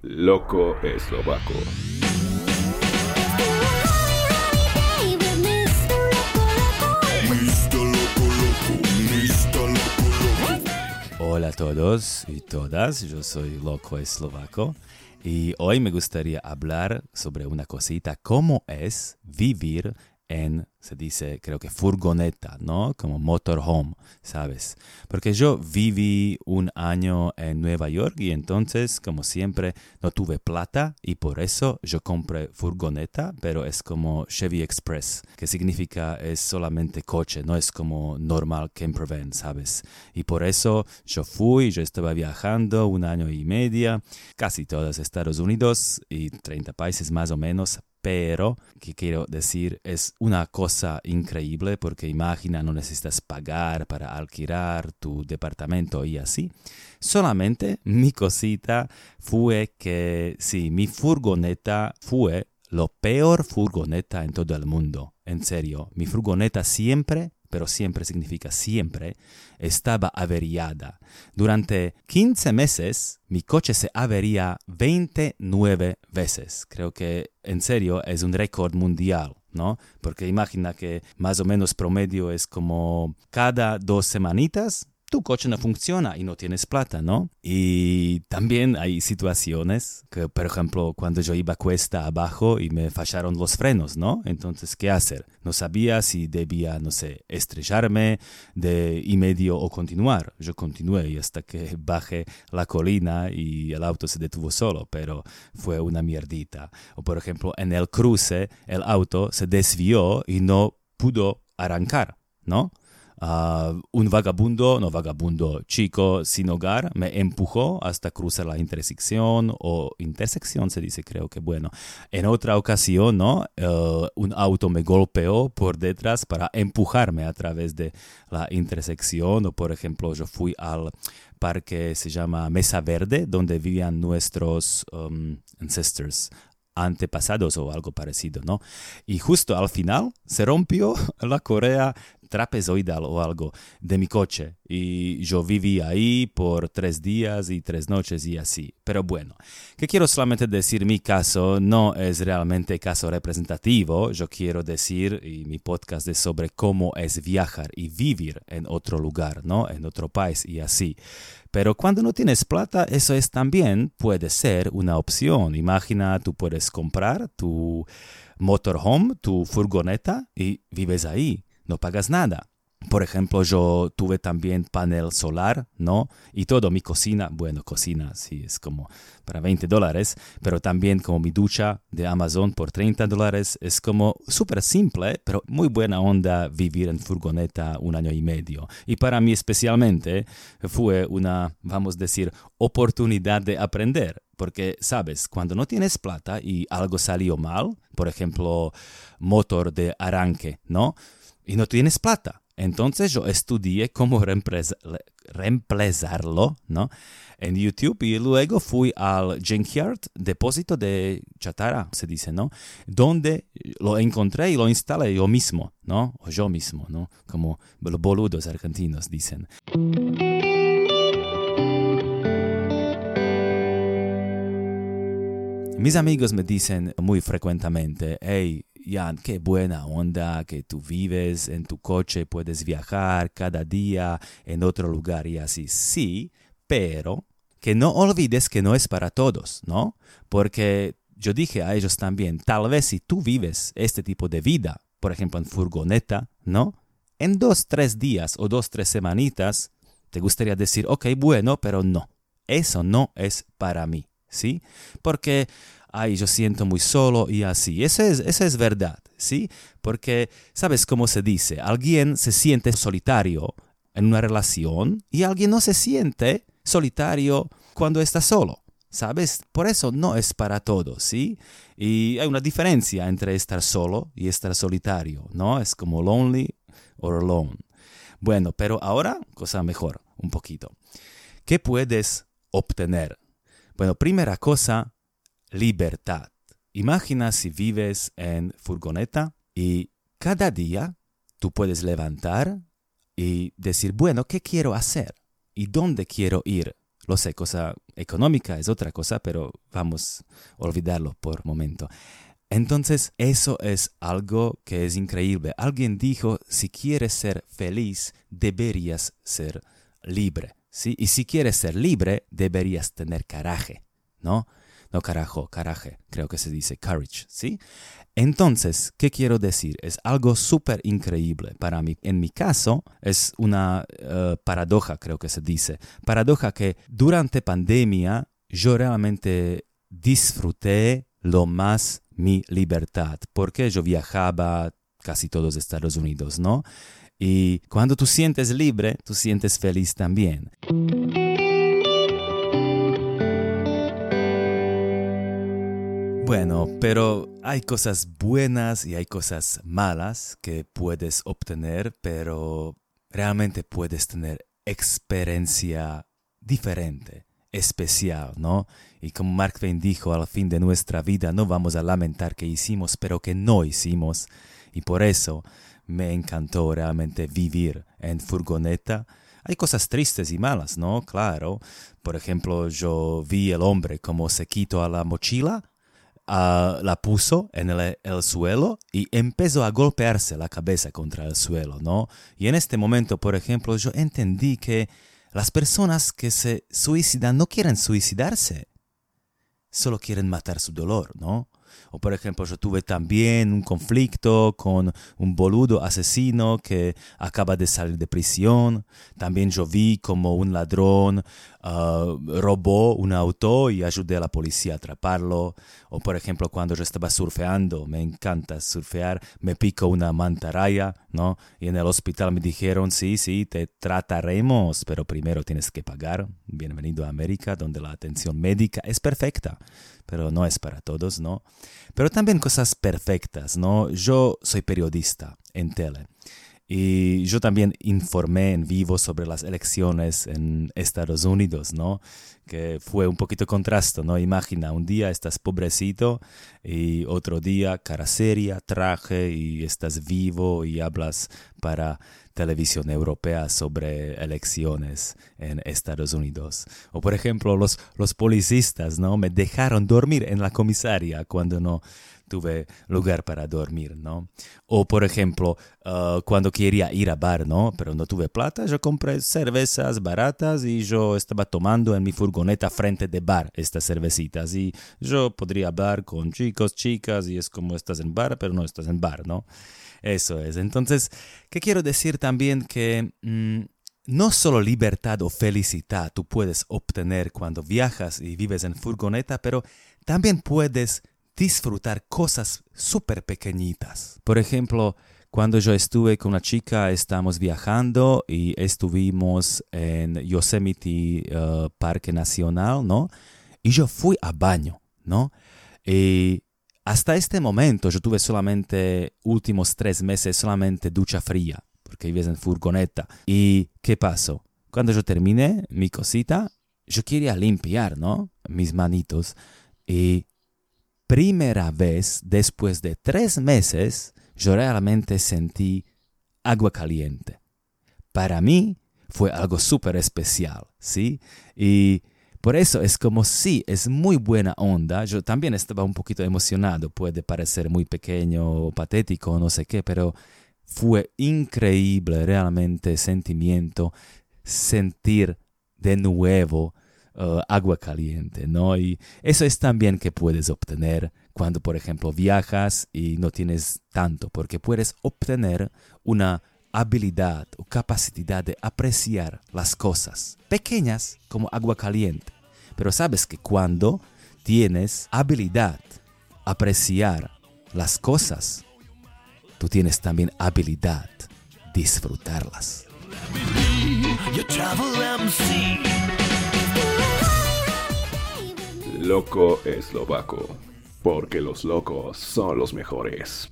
Loco eslovaco. Hola a todos y todas, yo soy Loco Eslovaco y hoy me gustaría hablar sobre una cosita, cómo es vivir en, se dice, creo que furgoneta, ¿no? Como motorhome, ¿sabes? Porque yo viví un año en Nueva York y entonces, como siempre, no tuve plata y por eso yo compré furgoneta, pero es como Chevy Express, que significa es solamente coche, no es como normal campervan, ¿sabes? Y por eso yo fui, yo estaba viajando un año y medio, casi todos Estados Unidos y 30 países más o menos, pero que quiero decir es una cosa increíble porque imagina no necesitas pagar para alquilar tu departamento y así. Solamente mi cosita fue que sí, mi furgoneta fue lo peor furgoneta en todo el mundo. En serio, mi furgoneta siempre pero siempre significa siempre, estaba averiada. Durante 15 meses mi coche se avería 29 veces. Creo que en serio es un récord mundial. ¿no? Porque imagina que más o menos promedio es como cada dos semanitas tu coche no funciona y no tienes plata, ¿no? Y también hay situaciones que, por ejemplo, cuando yo iba cuesta abajo y me fallaron los frenos, ¿no? Entonces, ¿qué hacer? No sabía si debía, no sé, estrellarme de y medio o continuar. Yo continué y hasta que bajé la colina y el auto se detuvo solo, pero fue una mierdita. O, por ejemplo, en el cruce, el auto se desvió y no pudo arrancar, ¿no? Uh, un vagabundo, no vagabundo, chico sin hogar, me empujó hasta cruzar la intersección o intersección se dice, creo que bueno. En otra ocasión, ¿no? Uh, un auto me golpeó por detrás para empujarme a través de la intersección o por ejemplo yo fui al parque se llama Mesa Verde donde vivían nuestros um, ancestors antepasados o algo parecido, ¿no? Y justo al final se rompió la correa trapezoidal o algo de mi coche y yo viví ahí por tres días y tres noches y así. Pero bueno, que quiero solamente decir mi caso no es realmente caso representativo, yo quiero decir y mi podcast es sobre cómo es viajar y vivir en otro lugar, ¿no? En otro país y así. Pero cuando no tienes plata, eso es también puede ser una opción. Imagina, tú puedes comprar tu motorhome, tu furgoneta y vives ahí no pagas nada. Por ejemplo, yo tuve también panel solar, ¿no? Y todo, mi cocina, bueno, cocina, sí, es como para 20 dólares, pero también como mi ducha de Amazon por 30 dólares, es como súper simple, pero muy buena onda vivir en furgoneta un año y medio. Y para mí especialmente fue una, vamos a decir, oportunidad de aprender, porque, sabes, cuando no tienes plata y algo salió mal, por ejemplo, motor de arranque, ¿no? Y no tienes plata. Entonces yo estudié cómo reemplazarlo, ¿no? En YouTube y luego fui al junkyard, depósito de chatarra, se dice, ¿no? Donde lo encontré y lo instalé yo mismo, ¿no? O yo mismo, ¿no? Como los boludos argentinos dicen. Mis amigos me dicen muy frecuentemente, hey, Jan, qué buena onda que tú vives en tu coche, puedes viajar cada día en otro lugar y así. Sí, pero que no olvides que no es para todos, ¿no? Porque yo dije a ellos también, tal vez si tú vives este tipo de vida, por ejemplo en furgoneta, ¿no? En dos, tres días o dos, tres semanitas, te gustaría decir, ok, bueno, pero no, eso no es para mí, ¿sí? Porque ay, yo siento muy solo y así. Eso es, eso es verdad, ¿sí? Porque, ¿sabes cómo se dice? Alguien se siente solitario en una relación y alguien no se siente solitario cuando está solo. ¿Sabes? Por eso no es para todos, ¿sí? Y hay una diferencia entre estar solo y estar solitario, ¿no? Es como lonely or alone. Bueno, pero ahora, cosa mejor, un poquito. ¿Qué puedes obtener? Bueno, primera cosa, libertad. Imagina si vives en furgoneta y cada día tú puedes levantar y decir, bueno, ¿qué quiero hacer? ¿Y dónde quiero ir? Lo sé, cosa económica es otra cosa, pero vamos a olvidarlo por momento. Entonces, eso es algo que es increíble. Alguien dijo, si quieres ser feliz, deberías ser libre. ¿sí? Y si quieres ser libre, deberías tener caraje, ¿no? No carajo, caraje, creo que se dice courage, ¿sí? Entonces, ¿qué quiero decir? Es algo súper increíble para mí. En mi caso, es una eh, paradoja, creo que se dice. Paradoja que durante pandemia yo realmente disfruté lo más mi libertad, porque yo viajaba casi todos Estados Unidos, ¿no? Y cuando tú sientes libre, tú sientes feliz también. Bueno, pero hay cosas buenas y hay cosas malas que puedes obtener, pero realmente puedes tener experiencia diferente, especial, ¿no? Y como Mark Twain dijo, al fin de nuestra vida no vamos a lamentar que hicimos, pero que no hicimos. Y por eso me encantó realmente vivir en furgoneta hay cosas tristes y malas, ¿no? Claro. Por ejemplo, yo vi el hombre como se quitó a la mochila la puso en el, suelo y empezó a golpearse la cabeza contra el suelo, ¿no? Y en este momento, por ejemplo, yo entendí que las personas que se suicidan no quieren suicidarse, solo quieren matar su dolor, ¿no? O por ejemplo, yo tuve también un conflicto con un boludo asesino que acaba de salir de prisión. También yo vi como un ladrón ah, robó un auto y ayudé a la policía a atraparlo. O por ejemplo, cuando yo estaba surfeando, me encanta surfear, me pico una mantarraya, ¿no? Y en el hospital me dijeron, sí, sí, te trataremos, pero primero tienes que pagar. Bienvenido a América, donde la atención médica es perfecta pero no es para todos, ¿no? Pero también cosas perfectas, ¿no? Yo soy periodista en tele y yo también informé en vivo sobre las elecciones en Estados Unidos, ¿no? Que fue un poquito contraste, ¿no? Imagina, un día estás pobrecito y otro día cara seria, traje y estás vivo y hablas para televisión europea sobre elecciones en Estados Unidos. O por ejemplo, los, los policistas, ¿no? Me dejaron dormir en la comisaria cuando no tuve lugar para dormir, ¿no? O por ejemplo, uh, cuando quería ir a bar, ¿no? Pero no tuve plata, yo compré cervezas baratas y yo estaba tomando en mi furgoneta frente de bar estas cervecitas y yo podría hablar con chicos, chicas y es como estás en bar, pero no estás en bar, ¿no? Eso es. Entonces, ¿qué quiero decir también? Que mm, no solo libertad o felicidad tú puedes obtener cuando viajas y vives en furgoneta, pero también puedes disfrutar cosas súper pequeñitas. Por ejemplo, cuando yo estuve con una chica, estamos viajando y estuvimos en Yosemite uh, Parque Nacional, ¿no? Y yo fui a baño, ¿no? Y hasta este momento yo tuve solamente, últimos tres meses, solamente ducha fría, porque vives en furgoneta. ¿Y qué pasó? Cuando yo terminé mi cosita, yo quería limpiar, ¿no? Mis manitos. Y primera vez, después de tres meses, yo realmente sentí agua caliente. Para mí fue algo súper especial, ¿sí? Y por eso es como si es muy buena onda. Yo también estaba un poquito emocionado, puede parecer muy pequeño o patético, no sé qué, pero fue increíble realmente sentimiento sentir de nuevo uh, agua caliente, ¿no? Y eso es también que puedes obtener cuando, por ejemplo, viajas y no tienes tanto, porque puedes obtener una habilidad o capacidad de apreciar las cosas, pequeñas como agua caliente. Pero sabes que cuando tienes habilidad apreciar las cosas, tú tienes también habilidad disfrutarlas. Loco eslovaco, porque los locos son los mejores.